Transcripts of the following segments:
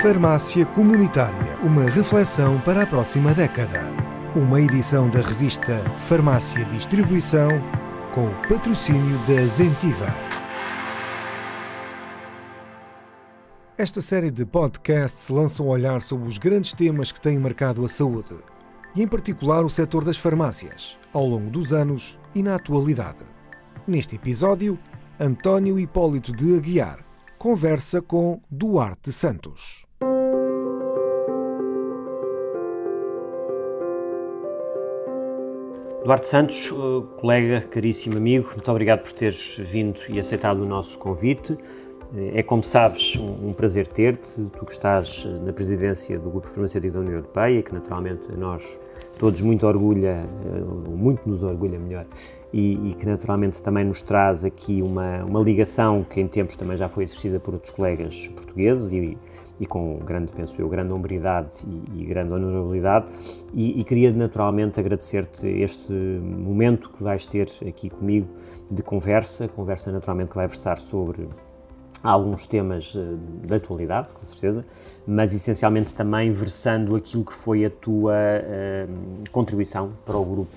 Farmácia Comunitária, uma reflexão para a próxima década. Uma edição da revista Farmácia Distribuição com o patrocínio da Zentiva. Esta série de podcasts lança um olhar sobre os grandes temas que têm marcado a saúde e, em particular, o setor das farmácias, ao longo dos anos e na atualidade. Neste episódio, António Hipólito de Aguiar conversa com Duarte Santos. Duarte Santos, eh, colega, caríssimo amigo, muito obrigado por teres vindo e aceitado o nosso convite. Eh, é, como sabes, um, prazer ter-te, tu que estás eh, na presidência do Grupo Farmacêutico da União Europeia, que naturalmente a nós todos muito orgulha, muito nos orgulha melhor, e, e, que naturalmente também nos traz aqui uma, uma ligação que em tempos também já foi exercida por outros colegas portugueses e, e com grande, penso eu, grande hombridade e, e grande honorabilidade. E, e queria naturalmente agradecer-te este momento que vais ter aqui comigo de conversa, conversa naturalmente que vai versar sobre alguns temas uh, da atualidade, com certeza, mas essencialmente também versando aquilo que foi a tua uh, contribuição para o grupo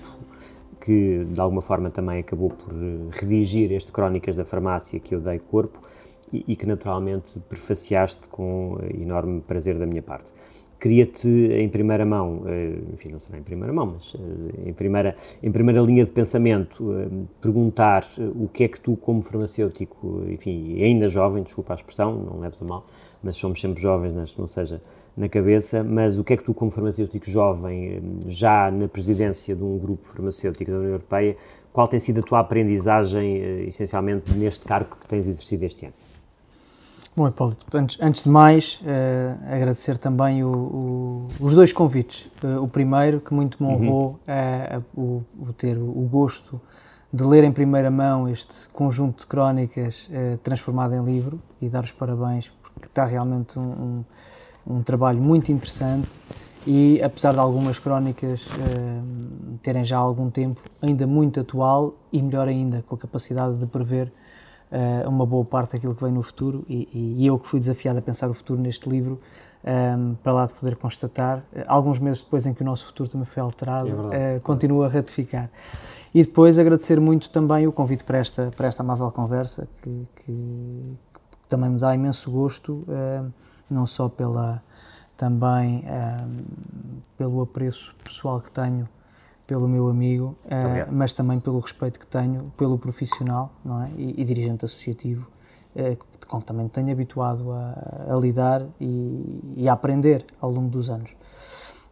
que de alguma forma também acabou por eh, redigir este Crónicas da Farmácia que eu dei corpo e, que naturalmente prefaciaste com eh, enorme prazer da minha parte. Queria-te em primeira mão, eh, enfim, não será em primeira mão, mas em primeira, em primeira linha de pensamento, perguntar o que é que tu, como farmacêutico, enfim, ainda jovem, desculpa a expressão, não leves a mal, mas somos sempre jovens, não seja na cabeça, mas o que é que tu, como farmacêutico jovem, já na presidência de um grupo farmacêutico da União Europeia, qual tem sido a tua aprendizagem, eh, essencialmente, neste cargo que tens exercido este ano? Bom, Hipólito, antes, antes de mais, uh, agradecer também o, o, os dois convites. Uh, o primeiro, que muito me honrou, uhum. uh, o, o, ter o gosto de ler em primeira mão este conjunto de crónicas transformado em livro e dar os parabéns, porque está realmente um, um um trabalho muito interessante e, apesar de algumas crónicas uh, terem já algum tempo, ainda muito atual e, melhor ainda, com a capacidade de prever uh, uma boa parte daquilo que vem no futuro. E, e, eu que fui desafiado a pensar o futuro neste livro, um, eh, para lá de poder constatar, alguns meses depois em que o nosso futuro também foi alterado, é uh, continuo a ratificar. E depois agradecer muito também o convite para esta, para esta amável conversa, que, que, que também me dá imenso gosto não só pela também um, ehm, pelo apreço pessoal que tenho pelo meu amigo, uh, mas também pelo respeito que tenho pelo profissional não é? e, e dirigente associativo, uh, com que também tenho habituado a, a lidar e, e, a aprender ao longo dos anos.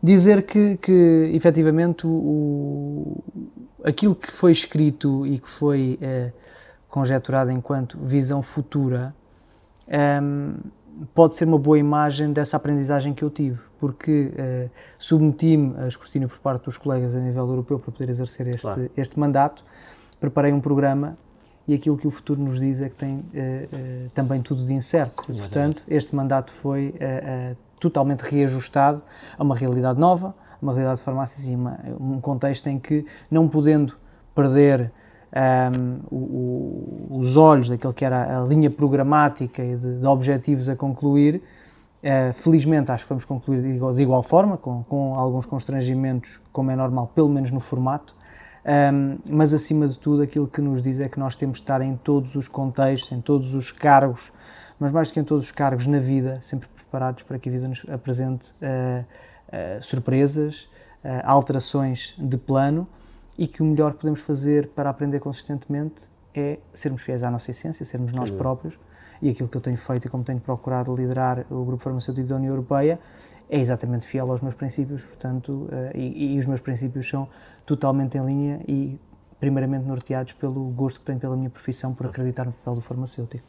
Dizer que, que efetivamente, o, o, aquilo que foi escrito e que foi uh, conjeturado enquanto visão futura um, ehm, pode ser uma boa imagem dessa aprendizagem que eu tive, porque uh, submeti-me a escrutínio por parte dos colegas a nível europeu para poder exercer este, claro. este mandato, preparei um programa e aquilo que o futuro nos diz é que tem uh, uh, também tudo de incerto. E, portanto, este mandato foi totalmente reajustado a uma realidade nova, uma realidade de farmácias e uma, um contexto em que, não podendo perder um, o, os olhos daquilo que era a linha programática e de, de objetivos a concluir. Uh, felizmente acho que vamos concluir de igual, de igual forma, com, com, alguns constrangimentos, como é normal, pelo menos no formato, um, mas acima de tudo aquilo que nos diz é que nós temos de estar em todos os contextos, em todos os cargos, mas mais do que em todos os cargos na vida, sempre preparados para que a vida nos apresente uh, uh, surpresas, alterações de plano e que o melhor que podemos fazer para aprender consistentemente é sermos fiéis à nossa essência, sermos nós próprios. E aquilo que eu tenho feito e como tenho procurado liderar o Grupo Farmacêutico da União Europeia é exatamente fiel aos meus princípios, portanto, uh, e, e, os meus princípios são totalmente em linha e, primeiramente, norteados pelo gosto que tenho pela minha profissão, por acreditar no papel do farmacêutico.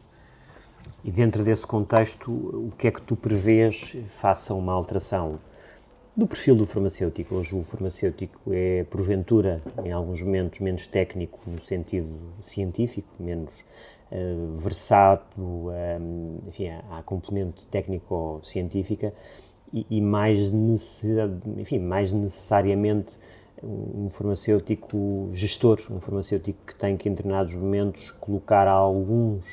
E dentro desse contexto, o que é que tu prevês faça uma alteração do perfil do farmacêutico. Hoje o farmacêutico é, porventura, em alguns momentos, menos técnico no sentido científico, menos uh, versado, um, ehm, enfim, à, componente técnico-científica e, e, mais, enfim, mais necessariamente um farmacêutico gestor, um farmacêutico que tem que, em determinados momentos, colocar alguns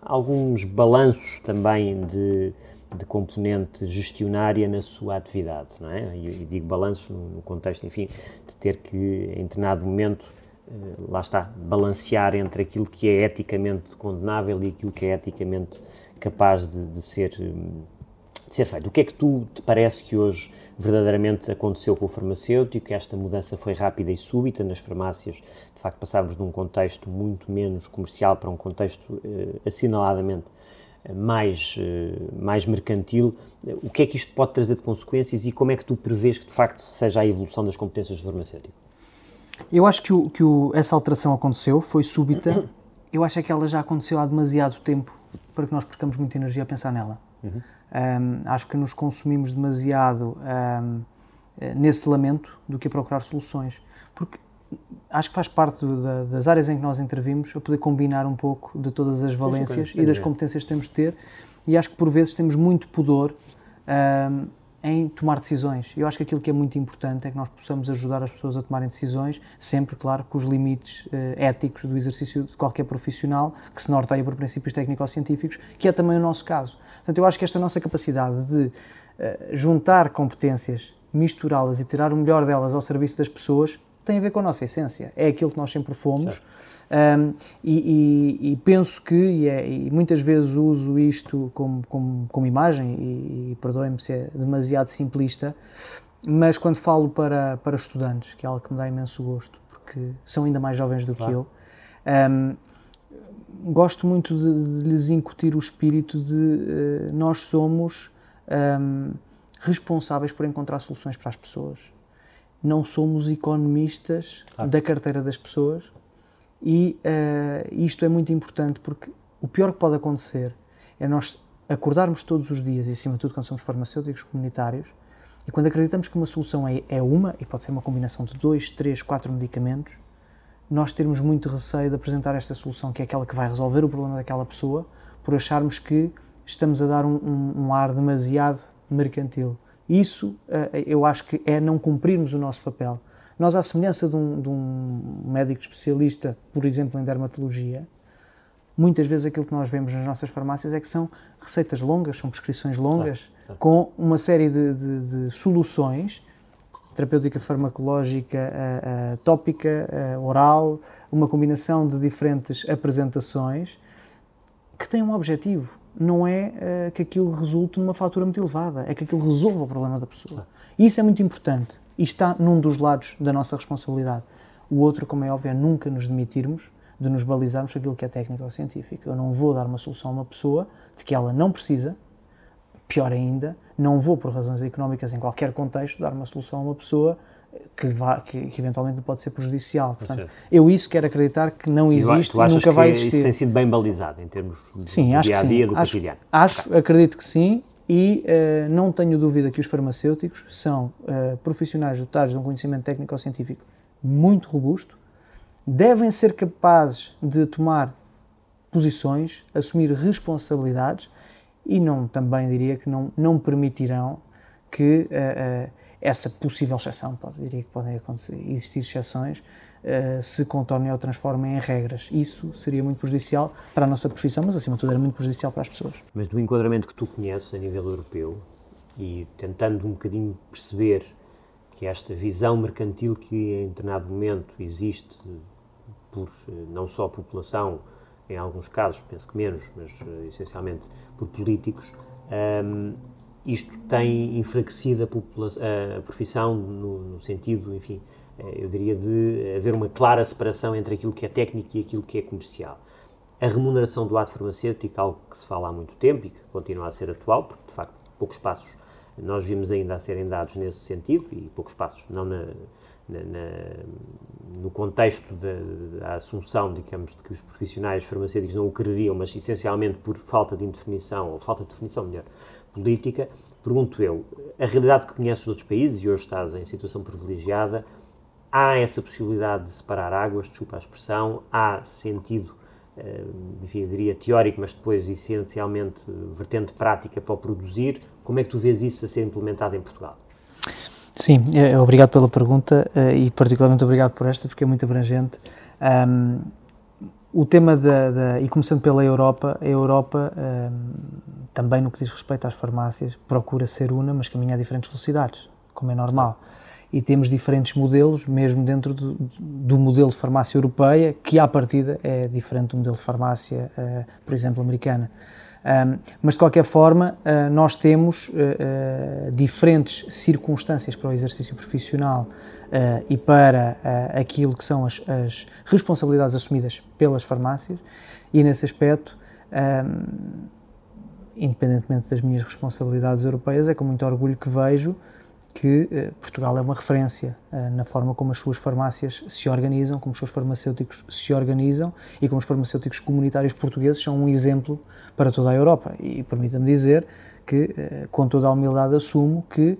alguns balanços também de, de componente gestionária na sua atividade, não é? E, digo balanços no, contexto, enfim, de ter que, em determinado momento, eh, lá está, balancear entre aquilo que é eticamente condenável e aquilo que é eticamente capaz de, de ser, hum, de ser feito. O que é que tu te parece que hoje verdadeiramente aconteceu com o farmacêutico, que esta mudança foi rápida e súbita nas farmácias, de facto passávamos de um contexto muito menos comercial para um contexto eh, assinaladamente mais, eh, mais mercantil. O que é que isto pode trazer de consequências e como é que tu prevês que de facto seja a evolução das competências do farmacêutico? Eu acho que, o, que o, essa alteração aconteceu, foi súbita. Eu acho é que ela já aconteceu há demasiado tempo para que nós percamos muita energia a pensar nela. Uhum. Um, acho que nos consumimos demasiado um, eh, nesse lamento do que a procurar soluções. Porque acho que faz parte da, das áreas em que nós intervimos a poder combinar um pouco de todas as valências e das competências que temos de ter. E acho que por vezes temos muito pudor um, em tomar decisões. Eu acho que aquilo que é muito importante é que nós possamos ajudar as pessoas a tomarem decisões, sempre, claro, com os limites uh, éticos do exercício de qualquer profissional, que se norteia por princípios técnico-científicos, que é também o nosso caso. Portanto, eu acho que esta nossa capacidade de uh, juntar competências, misturá-las e tirar o melhor delas ao serviço das pessoas tem a ver com a nossa essência. É aquilo que nós sempre fomos. Um, e, e, e, penso que, e, é, e, muitas vezes uso isto como, como, como imagem, e, e perdoem-me se é demasiado simplista, mas quando falo para, para estudantes, que é algo que me dá imenso gosto, porque são ainda mais jovens do claro. que eu, um, gosto muito de, de, lhes incutir o espírito de uh, nós somos um, responsáveis por encontrar soluções para as pessoas. Não somos economistas claro. da carteira das pessoas e uh, isto é muito importante porque o pior que pode acontecer é nós acordarmos todos os dias, e acima de tudo quando somos farmacêuticos comunitários, e quando acreditamos que uma solução é, é uma, e pode ser uma combinação de dois, três, quatro medicamentos, nós termos muito receio de apresentar esta solução, que é aquela que vai resolver o problema daquela pessoa, por acharmos que estamos a dar um, um, um ar demasiado mercantil. Isso eh, eu acho que é não cumprirmos o nosso papel. Nós, à semelhança de um, de um médico especialista, por exemplo, em dermatologia, muitas vezes aquilo que nós vemos nas nossas farmácias é que são receitas longas, são prescrições longas, com uma série de, de, de soluções terapêutica farmacológica uh, uh, tópica, uh, oral, uma combinação de diferentes apresentações que têm um objetivo. Não é que aquilo resulte numa fatura muito elevada, é que aquilo resolva o problema da pessoa. E isso é muito importante e está num dos lados da nossa responsabilidade. O outro, como é óbvio, é nunca nos demitirmos de nos balizarmos aquilo que é técnico ou científico. Eu não vou dar uma solução a uma pessoa de que ela não precisa, pior ainda, não vou, por razões económicas, em qualquer contexto, dar uma solução a uma pessoa que, vá, que, que eventualmente pode ser prejudicial. Portanto, eu isso quero acreditar que não existe e nunca vai existir. isso tem sido bem balizado em termos sim, acho dia a dia do acho, cotidiano? Acho, okay. acredito que sim e uh, não tenho dúvida que os farmacêuticos são uh, profissionais dotados de um conhecimento técnico-científico muito robusto, devem ser capazes de tomar posições, assumir responsabilidades e não também diria que não, não permitirão que uh, essa possível exceção, pode, diria que podem existir exceções, uh, se contornem ou transformem em regras. Isso seria muito prejudicial para a nossa profissão, mas acima de tudo era muito prejudicial para as pessoas. Mas do enquadramento que tu conheces a nível europeu e tentando um bocadinho perceber que esta visão mercantil que em determinado momento existe por não só população, em alguns casos, penso que menos, mas uh, essencialmente por políticos, um, isto tem enfraquecido a, a profissão no, no, sentido, enfim, eh, eu diria de haver uma clara separação entre aquilo que é técnico e aquilo que é comercial. A remuneração do ato farmacêutico, algo que se fala há muito tempo e que continua a ser atual, porque de facto poucos passos nós vimos ainda a serem dados nesse sentido, e poucos passos não na, na, na, no contexto da, assunção, digamos, de que os profissionais farmacêuticos não o quereriam, mas essencialmente por falta de indefinição, ou falta de definição, melhor, política, pergunto eu, a realidade que conheces de outros países, e hoje estás em situação privilegiada, há essa possibilidade de separar águas, desculpa a expressão, há sentido, eh, enfim, eu diria teórico, mas depois essencialmente vertente prática para o produzir, como é que tu vês isso a ser implementado em Portugal? Sim, é, obrigado pela pergunta e particularmente obrigado por esta porque é muito abrangente. Um, o tema da, da, e começando pela Europa, a Europa um, também no que diz respeito às farmácias procura ser una, mas caminha a diferentes velocidades, como é normal. E temos diferentes modelos, mesmo dentro do, do modelo de farmácia europeia, que à partida é diferente do modelo de farmácia, uh, por exemplo, americana. Um, mas de qualquer forma, uh, nós temos uh, diferentes circunstâncias para o exercício profissional uh, e para uh, aquilo que são as, as, responsabilidades assumidas pelas farmácias, e nesse aspecto, um, ehm, independentemente das minhas responsabilidades europeias, é com muito orgulho que vejo que uh, Portugal é uma referência na forma como as suas farmácias se organizam, como os seus farmacêuticos se organizam e como os farmacêuticos comunitários portugueses são um exemplo para toda a Europa. E permita-me dizer que, com toda a humildade, assumo que,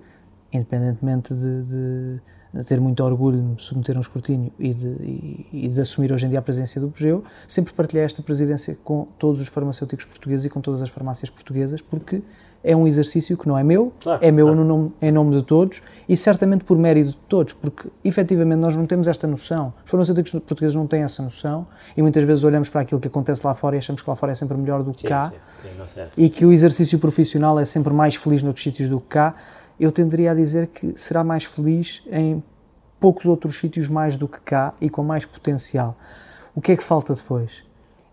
independentemente de, de ter muito orgulho de me submeter a um escrutínio e de, e, e de, assumir hoje em dia a presidência do PGEU, sempre partilhei esta presidência com todos os farmacêuticos portugueses e com todas as farmácias portuguesas, porque é um exercício que não é meu, claro, é meu claro. nome, em nome de todos e certamente por mérito de todos, porque efetivamente nós não temos esta noção. Os farmacêuticos portugueses não têm essa noção e muitas vezes olhamos para aquilo que acontece lá fora e achamos que lá fora é sempre melhor do que sim, cá sim, sim, e que o exercício profissional é sempre mais feliz noutros sítios do que cá eu tenderia a dizer que será mais feliz em poucos outros sítios mais do que cá e com mais potencial. O que é que falta depois?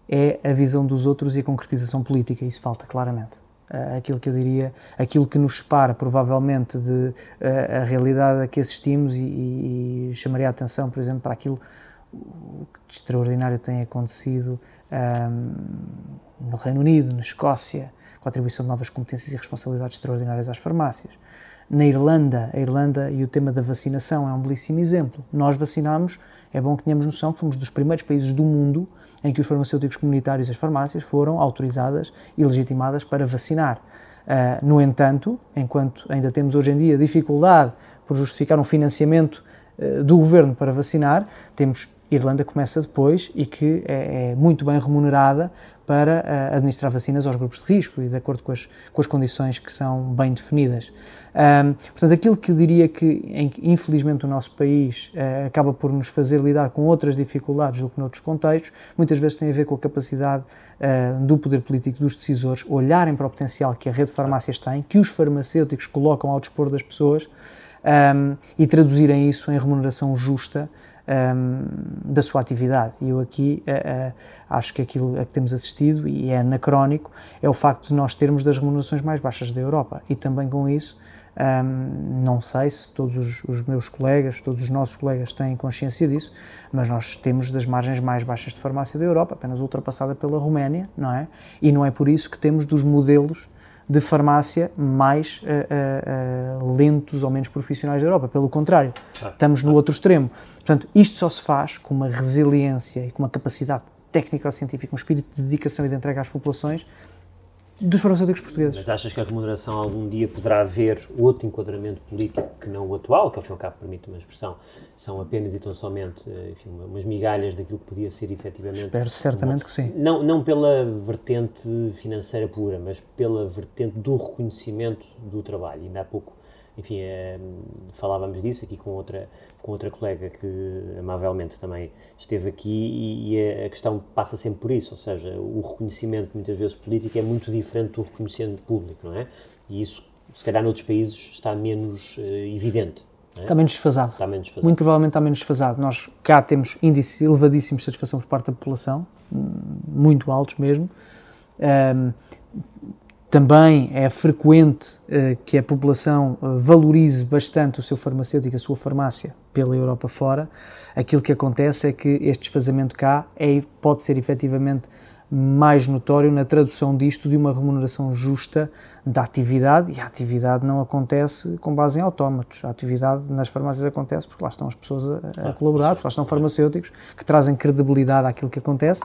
É a visão dos outros e a concretização política, isso falta claramente. Uh, aquilo que eu diria, aquilo que nos separa provavelmente de uh, a realidade a que assistimos e, e, e, chamaria a atenção, por exemplo, para aquilo que de extraordinário tem acontecido um, no Reino Unido, na Escócia, com a atribuição de novas competências e responsabilidades extraordinárias às farmácias na Irlanda, a Irlanda e o tema da vacinação é um belíssimo exemplo. Nós vacinamos, é bom que tenhamos noção, fomos dos primeiros países do mundo em que os farmacêuticos comunitários e as farmácias foram autorizadas e legitimadas para vacinar. Uh, no entanto, enquanto ainda temos hoje em dia dificuldade por justificar um financiamento uh, do governo para vacinar, temos Irlanda começa depois e que é, é muito bem remunerada para uh, administrar vacinas aos grupos de risco e de acordo com as, com as condições que são bem definidas. Um, portanto, aquilo que diria que, infelizmente, o nosso país uh, acaba por nos fazer lidar com outras dificuldades do que noutros contextos, muitas vezes tem a ver com a capacidade uh, do poder político, dos decisores, olharem para o potencial que a rede de farmácias tem, que os farmacêuticos colocam ao dispor das pessoas um, e traduzirem isso em remuneração justa um, da sua atividade. E eu aqui uh, uh, acho que aquilo a que temos assistido, e é anacrónico, é o facto de nós termos das remunerações mais baixas da Europa. E também com isso um, não sei se todos os, os, meus colegas, todos os nossos colegas têm consciência disso, mas nós temos das margens mais baixas de farmácia da Europa, apenas ultrapassada pela Roménia, não é? E não é por isso que temos dos modelos de farmácia mais uh, uh, lentos ou menos profissionais da Europa. Pelo contrário, estamos no outro extremo. Portanto, isto só se faz com uma resiliência e com uma capacidade técnico-científica, um espírito de dedicação e de entrega às populações dos farmacêuticos portugueses. Mas achas que a remuneração algum dia poderá haver outro enquadramento político que não o atual, que ao fim e ao cabo permite uma expressão, são apenas e tão somente eh, enfim, umas migalhas daquilo que podia ser efetivamente... Espero certamente uma, que sim. Não, não pela vertente financeira pura, mas pela vertente do reconhecimento do trabalho. Ainda há pouco, enfim, é, falávamos disso aqui com outra com outra colega que amavelmente também esteve aqui e, e, a questão passa sempre por isso, ou seja, o reconhecimento muitas vezes político é muito diferente do reconhecimento público, não é? E isso, se calhar, noutros países está menos uh, evidente. É? Está menos desfasado. Está menos desfasado. Muito provavelmente está menos desfasado. Nós cá temos índices elevadíssimos de satisfação por parte da população, muito altos mesmo. Um, também é frequente uh, que a população uh, valorize bastante o seu farmacêutico, a sua farmácia, pela Europa fora. Aquilo que acontece é que este desfazamento cá é, pode ser efetivamente mais notório na tradução disto de uma remuneração justa da atividade, e a atividade não acontece com base em autómatos. A atividade nas farmácias acontece porque lá estão as pessoas a, a colaborar, porque lá estão farmacêuticos que trazem credibilidade àquilo que acontece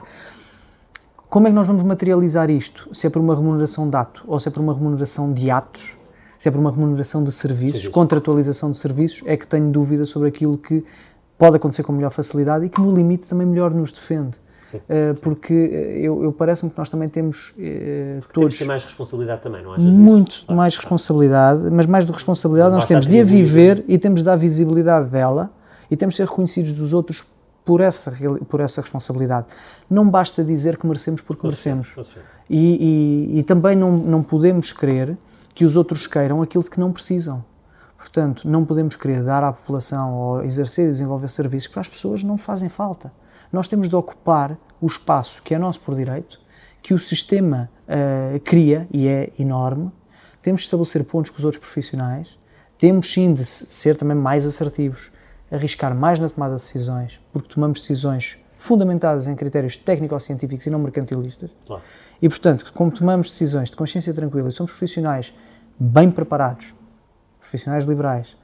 como é que nós vamos materializar isto? Se é por uma remuneração de ato ou se é por uma remuneração de atos, se é por uma remuneração de serviços, Sim. contratualização de serviços, é que tenho dúvida sobre aquilo que pode acontecer com melhor facilidade e que no limite também melhor nos defende. Uh, porque eh, eu, eu parece-me que nós também temos uh, todos. Temos que ter mais responsabilidade também, não é? Muito mais responsabilidade, mas mais do que responsabilidade, não nós temos de a viver e temos de dar visibilidade dela e temos de ser reconhecidos dos outros por essa, por essa responsabilidade. Não basta dizer que merecemos porque pode merecemos. Ser. E, e, e também não, não podemos querer que os outros queiram aquilo que não precisam. Portanto, não podemos querer dar à população ou exercer e desenvolver serviços que para as pessoas não fazem falta. Nós temos de ocupar o espaço que é nosso por direito, que o sistema uh, cria e é enorme. Temos de estabelecer pontos com os outros profissionais. Temos sim de ser também mais assertivos, arriscar mais na tomada de decisões, porque tomamos decisões fundamentadas em critérios técnico-científicos e não mercantilistas. Claro. E, portanto, como tomamos decisões de consciência tranquila e somos profissionais bem preparados, profissionais liberais,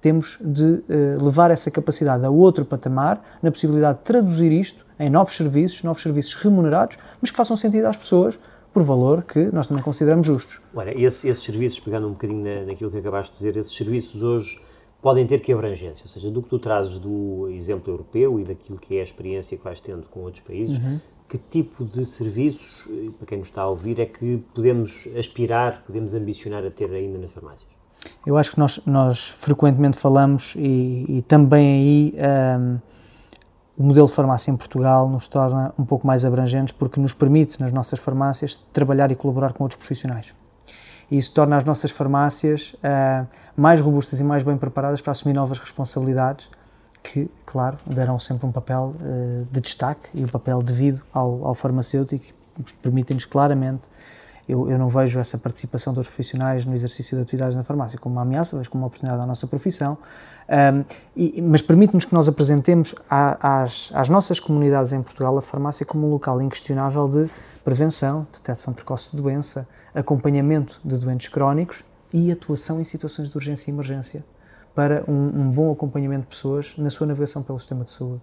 temos de uh, levar essa capacidade a outro patamar, na possibilidade de traduzir isto em novos serviços, novos serviços remunerados, mas que façam sentido às pessoas por valor que nós também consideramos justos. Olha, esse, esses serviços, pegando um bocadinho na, naquilo que acabaste de dizer, esses serviços hoje podem ter que abrangência? Ou seja, do que tu trazes do exemplo europeu e daquilo que é a experiência que vais tendo com outros países, uhum. que tipo de serviços, para quem nos está a ouvir, é que podemos aspirar, podemos ambicionar a ter ainda nas farmácias? Eu acho que nós, nós frequentemente falamos e, e também aí um, o modelo de farmácia em Portugal nos torna um pouco mais abrangentes porque nos permite nas nossas farmácias trabalhar e colaborar com outros profissionais. E isso torna as nossas farmácias uh, mais robustas e mais bem preparadas para assumir novas responsabilidades que, claro, darão sempre um papel uh, de destaque e um papel devido ao, ao farmacêutico, permitem-nos claramente eu, eu, não vejo essa participação dos profissionais no exercício de atividades na farmácia como uma ameaça, vejo como uma oportunidade à nossa profissão, um, e, mas permite-nos que nós apresentemos à, às, às, nossas comunidades em Portugal a farmácia como um local inquestionável de prevenção, detecção precoce de doença, acompanhamento de doentes crónicos e atuação em situações de urgência e emergência para um, um bom acompanhamento de pessoas na sua navegação pelo sistema de saúde.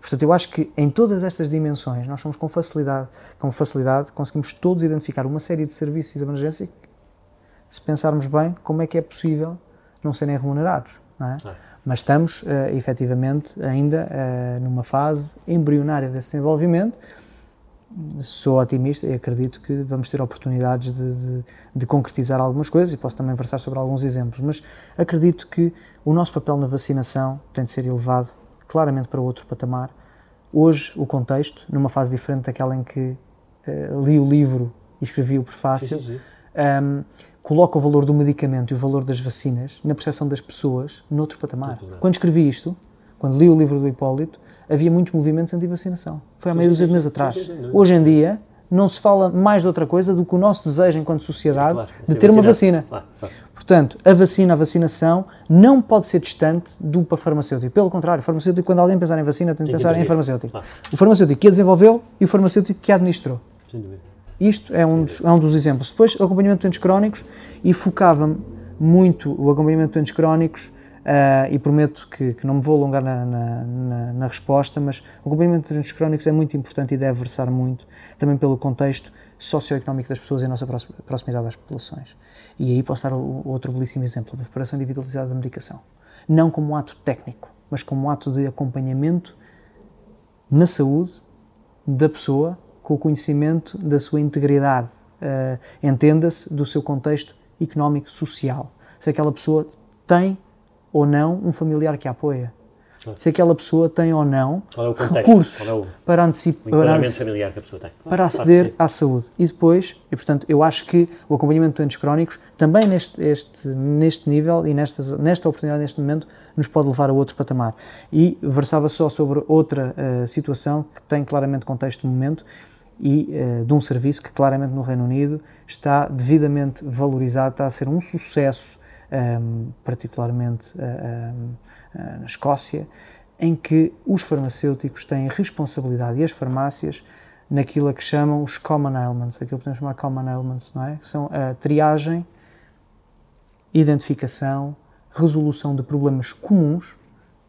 Portanto, eu acho que em todas estas dimensões nós somos com facilidade, com facilidade conseguimos todos identificar uma série de serviços de emergência que, se pensarmos bem, como é que é possível não serem remunerados, não é? é. Mas estamos, uh, efetivamente, ainda uh, numa fase embrionária desse desenvolvimento. Sou otimista e acredito que vamos ter oportunidades de, de, de concretizar algumas coisas e posso também versar sobre alguns exemplos, mas acredito que o nosso papel na vacinação tem de ser elevado claramente para outro patamar. Hoje, o contexto, numa fase diferente daquela em que uh, li o livro e escrevi o prefácio, um, ehm, coloca o valor do medicamento e o valor das vacinas na percepção das pessoas noutro patamar. Quando escrevi isto, quando li o livro do Hipólito, havia muitos movimentos anti-vacinação. Foi há meio dúzia de meses atrás. Hoje em dia, não se fala mais de outra coisa do que o nosso desejo enquanto sociedade claro, de ter uma vacina. Claro, claro. Portanto, a vacina, a vacinação, não pode ser distante do farmacêutico. Pelo contrário, o farmacêutico, quando alguém pensar em vacina, tem de pensar em farmacêutico. O farmacêutico que a desenvolveu e o farmacêutico que a administrou. Sem dúvida. Isto é um, dos, é um dos exemplos. Depois, o acompanhamento de doentes crónicos, e focava-me muito o acompanhamento de doentes crónicos, uh, e prometo que, que, não me vou alongar na, na, na, na resposta, mas o acompanhamento de doentes crónicos é muito importante e deve versar muito, também pelo contexto socioeconómico das pessoas e a nossa proximidade às populações. E aí posso dar outro belíssimo exemplo, a preparação individualizada da medicação. Não como um ato técnico, mas como um ato de acompanhamento na saúde da pessoa, com o conhecimento da sua integridade, uh, entenda-se, do seu contexto económico, social. Se aquela pessoa tem ou não um familiar que a apoia. Se aquela pessoa tem ou não é recursos é o, para antecipar para, para aceder à saúde. E depois, e portanto, eu acho que o acompanhamento de doentes crónicos, também neste, este, neste nível e nesta, nesta oportunidade, neste momento, nos pode levar a outro patamar. E versava só sobre outra uh, situação que tem claramente contexto no momento e uh, de um serviço que claramente no Reino Unido está devidamente valorizado, está a ser um sucesso, um, particularmente. Uh, eh, na Escócia, em que os farmacêuticos têm responsabilidade e as farmácias naquilo a que chamam os common elements, aquilo que podemos chamar common elements, não é? São a triagem, identificação, resolução de problemas comuns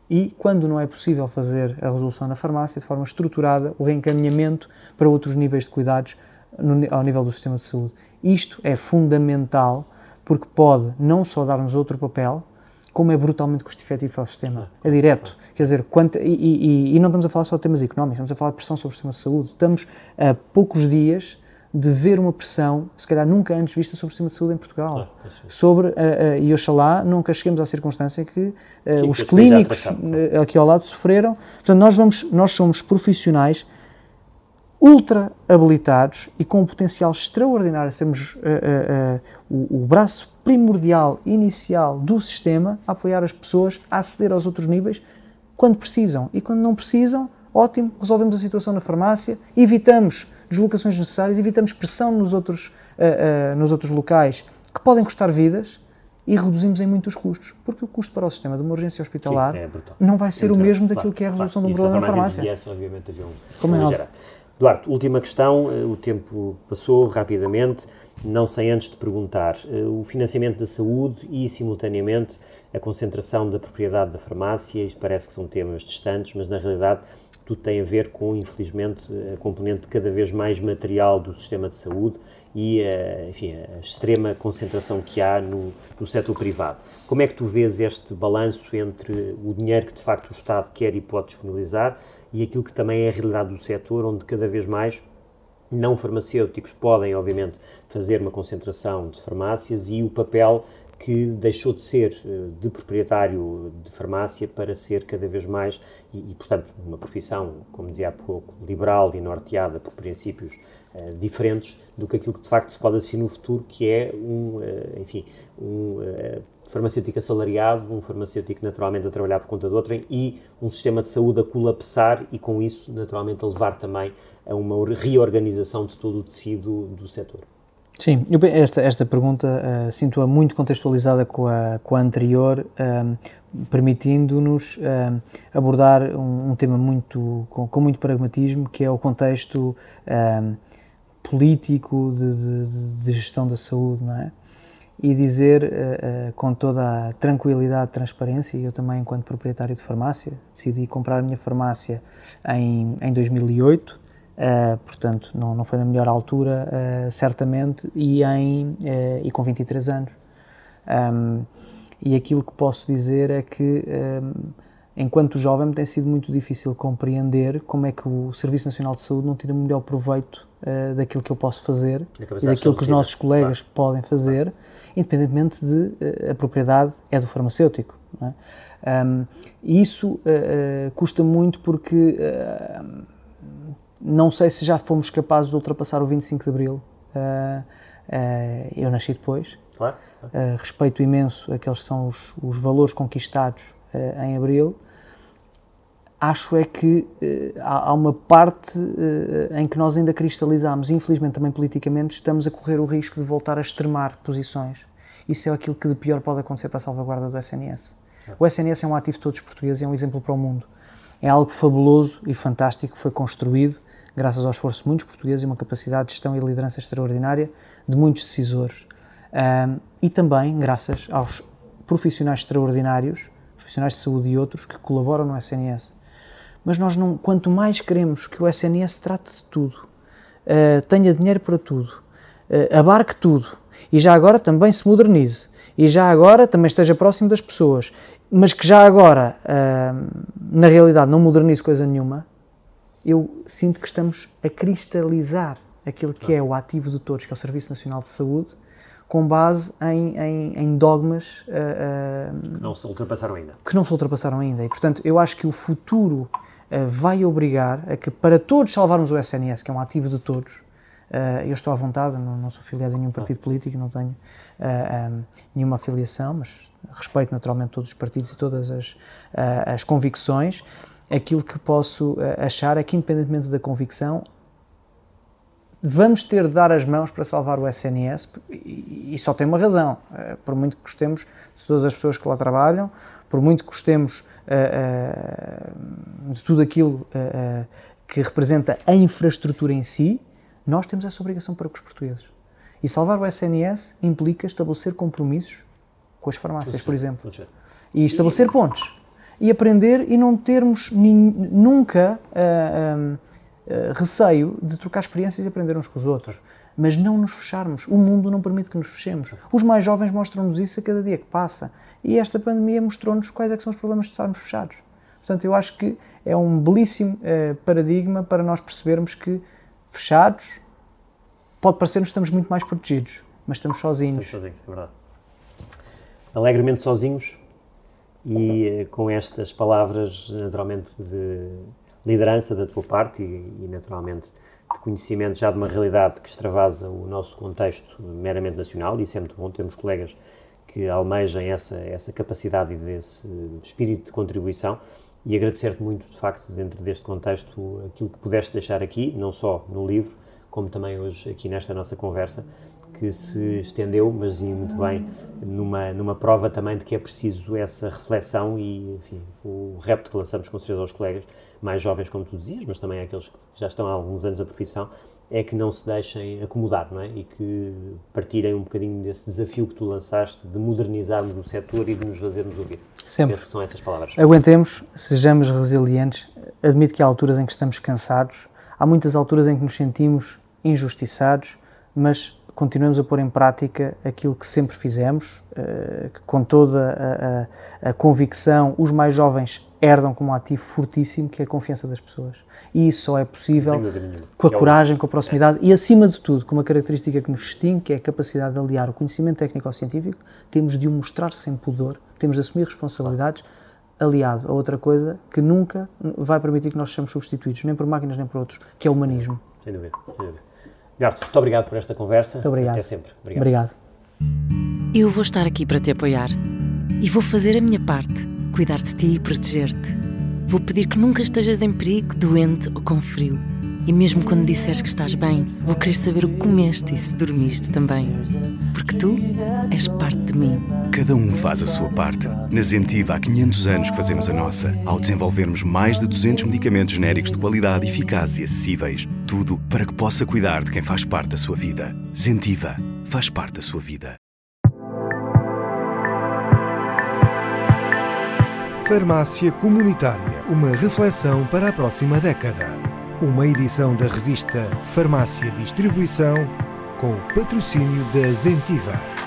e, quando não é possível fazer a resolução na farmácia, de forma estruturada, o reencaminhamento para outros níveis de cuidados no, ao nível do sistema de saúde. Isto é fundamental porque pode não só dar-nos outro papel, como é brutalmente custo-efetivo para o sistema. É direto. Quer dizer, quanto, e, e, e, não estamos a falar só de temas económicos, estamos a falar de pressão sobre o sistema de saúde. Estamos a poucos dias de ver uma pressão, se calhar nunca antes vista sobre o sistema de saúde em Portugal. Sobre, uh, uh, e oxalá nunca cheguemos à circunstância que, uh, os clínicos aqui ao lado sofreram. Portanto, nós, vamos, nós somos profissionais ultra habilitados e com um potencial extraordinário. Temos uh, uh, uh, o, o, braço primordial, inicial do sistema a apoiar as pessoas a aceder aos outros níveis quando precisam. E quando não precisam, ótimo, resolvemos a situação na farmácia, evitamos deslocações necessárias, evitamos pressão nos outros, nos outros locais que podem custar vidas e reduzimos em muitos custos, porque o custo para o sistema de uma urgência hospitalar Sim, é não vai ser então, o mesmo daquilo claro, que é a resolução claro, de um problema na farmácia. Viesse, obviamente, havia um, Como é Duarte, última questão, eh, o tempo passou rapidamente, não sem antes de perguntar eh, o financiamento da saúde e, simultaneamente, a concentração da propriedade da farmácia, isto parece que são temas distantes, mas na realidade tudo tem a ver com, infelizmente, a componente cada vez mais material do sistema de saúde e, eh, enfim, a extrema concentração que há no, no setor privado. Como é que tu vês este balanço entre o dinheiro que, de facto, o Estado quer e pode disponibilizar e aquilo que também é a realidade do setor, onde cada vez mais não farmacêuticos podem, obviamente, fazer uma concentração de farmácias e o papel que deixou de ser eh, de proprietário de farmácia para ser cada vez mais, e, e portanto, uma profissão, como dizia há pouco, liberal e norteada por princípios uh, diferentes do que aquilo que de facto se pode assistir no futuro, que é um, uh, enfim, um uh, farmacêutico assalariado, um farmacêutico naturalmente a trabalhar por conta de outrem e um sistema de saúde a colapsar e com isso naturalmente a levar também a uma reorganização de todo o tecido do setor. Sim, esta, esta pergunta uh, sinto-a muito contextualizada com a, com a anterior, uh, permitindo-nos uh, abordar um, um, tema muito, com, com, muito pragmatismo, que é o contexto político de, de, de, gestão da saúde, não é? E dizer uh, uh, com toda a tranquilidade transparência, eu também, enquanto proprietário de farmácia, decidi comprar a minha farmácia em, em 2008, uh, eh, portanto, não, não foi na melhor altura, certamente, e, em, e com 23 anos. Um, e aquilo que posso dizer é que, um, enquanto jovem, tem sido muito difícil compreender como é que o Serviço Nacional de Saúde não tira o melhor proveito daquilo que eu posso fazer e daquilo que os nossos colegas claro. podem fazer. Claro independentemente de uh, a propriedade é do farmacêutico. É? um, isso uh, custa muito porque não sei se já fomos capazes de ultrapassar o 25 de Abril. eu nasci depois. Claro. respeito imenso aqueles que são os, os valores conquistados em Abril acho é que uh, há, há, uma parte uh, em que nós ainda cristalizamos, infelizmente também politicamente, estamos a correr o risco de voltar a extremar posições. Isso é aquilo que de pior pode acontecer para a salvaguarda do SNS. O SNS é um ativo de todos os portugueses, é um exemplo para o mundo. É algo fabuloso e fantástico que foi construído graças ao esforço de muitos portugueses e uma capacidade de gestão e liderança extraordinária de muitos decisores. Um, e também graças aos profissionais extraordinários, profissionais de saúde e outros que colaboram no SNS mas nós não, quanto mais queremos que o SNS trate de tudo, uh, tenha dinheiro para tudo, uh, abarque tudo, e já agora também se modernize, e já agora também esteja próximo das pessoas, mas que já agora, uh, na realidade, não modernize coisa nenhuma, eu sinto que estamos a cristalizar aquilo que é o ativo de todos, que é o Serviço Nacional de Saúde, com base em, em, em dogmas uh, uh, que não se ultrapassaram ainda. Que não se ultrapassaram ainda. E, portanto, eu acho que o futuro vai obrigar a que, para todos salvarmos o SNS, que é um ativo de todos, uh, eu estou à vontade, não, sou filiado a nenhum partido político, não tenho um, nenhuma afiliação, mas respeito naturalmente todos os partidos e todas as, as convicções. Aquilo que posso achar é que, independentemente da convicção, vamos ter de dar as mãos para salvar o SNS e, só tem uma razão. por muito que gostemos de todas as pessoas que lá trabalham, por muito que gostemos de tudo aquilo uh, que representa a infraestrutura em si, nós temos essa obrigação para com os portugueses. E salvar o SNS implica estabelecer compromissos com as farmácias, por exemplo. E estabelecer pontos. E aprender e não termos nunca receio de trocar experiências e aprender uns com os outros. Mas não nos fecharmos. O mundo não permite que nos fechemos. Os mais jovens mostram-nos isso a cada dia que passa. E esta pandemia mostrou-nos quais é são os problemas de estarmos fechados. Portanto, eu acho que é um belíssimo uh, paradigma para nós percebermos que fechados pode parecer-nos que estamos muito mais protegidos, mas estamos sozinhos. Estamos sozinhos, é verdade. Alegremente sozinhos e eh, com estas palavras, naturalmente, de liderança da tua parte e, e, naturalmente, de conhecimento já de uma realidade que extravasa o nosso contexto meramente nacional, e isso é muito bom. Termos colegas que almejem essa, essa capacidade e desse espírito de contribuição e agradecer-te muito, de facto, dentro deste contexto, aquilo que pudeste deixar aqui, não só no livro, como também hoje aqui nesta nossa conversa, que se estendeu, mas e muito bem, numa, numa prova também de que é preciso essa reflexão e, enfim, o repto que lançamos com certeza aos colegas, mais jovens, como tu dizias, mas também aqueles que já estão há alguns anos na profissão, é que não se deixem acomodar, não é? E que partirem um bocadinho desse desafio que tu lançaste de modernizarmos o setor e de nos fazermos ouvir. Sempre. Penso que são essas palavras. Aguentemos, sejamos resilientes. Admito que há alturas em que estamos cansados, há muitas alturas em que nos sentimos injustiçados, mas continuamos a pôr em prática aquilo que sempre fizemos, uh, com toda a, a, a, convicção. Os mais jovens herdam como um ativo fortíssimo, que é a confiança das pessoas. E isso só é possível com a é coragem, com a proximidade e, acima de tudo, com uma característica que nos distingue, que é a capacidade de aliar o conhecimento técnico-científico. Temos de o mostrar sem pudor, temos de assumir responsabilidades, aliado a outra coisa que nunca vai permitir que nós sejamos substituídos, nem por máquinas nem por outros, que é o humanismo. Sem dúvida, sem dúvida. Garto, muito obrigado por esta conversa. Muito obrigado. Até sempre. Obrigado. obrigado. Eu vou estar aqui para te apoiar e vou fazer a minha parte, cuidar de ti e proteger-te. Vou pedir que nunca estejas em perigo, doente ou com frio. E mesmo quando disseres que estás bem, vou querer saber o que comeste e se dormiste também. Porque tu és parte de mim. Cada um faz a sua parte. Na Zentiva há 500 anos que fazemos a nossa, ao desenvolvermos mais de 200 medicamentos genéricos de qualidade, eficazes e acessíveis. Tudo para que possa cuidar de quem faz parte da sua vida. Zentiva faz parte da sua vida. Farmácia Comunitária uma reflexão para a próxima década. Uma edição da revista Farmácia Distribuição com o patrocínio da Zentiva.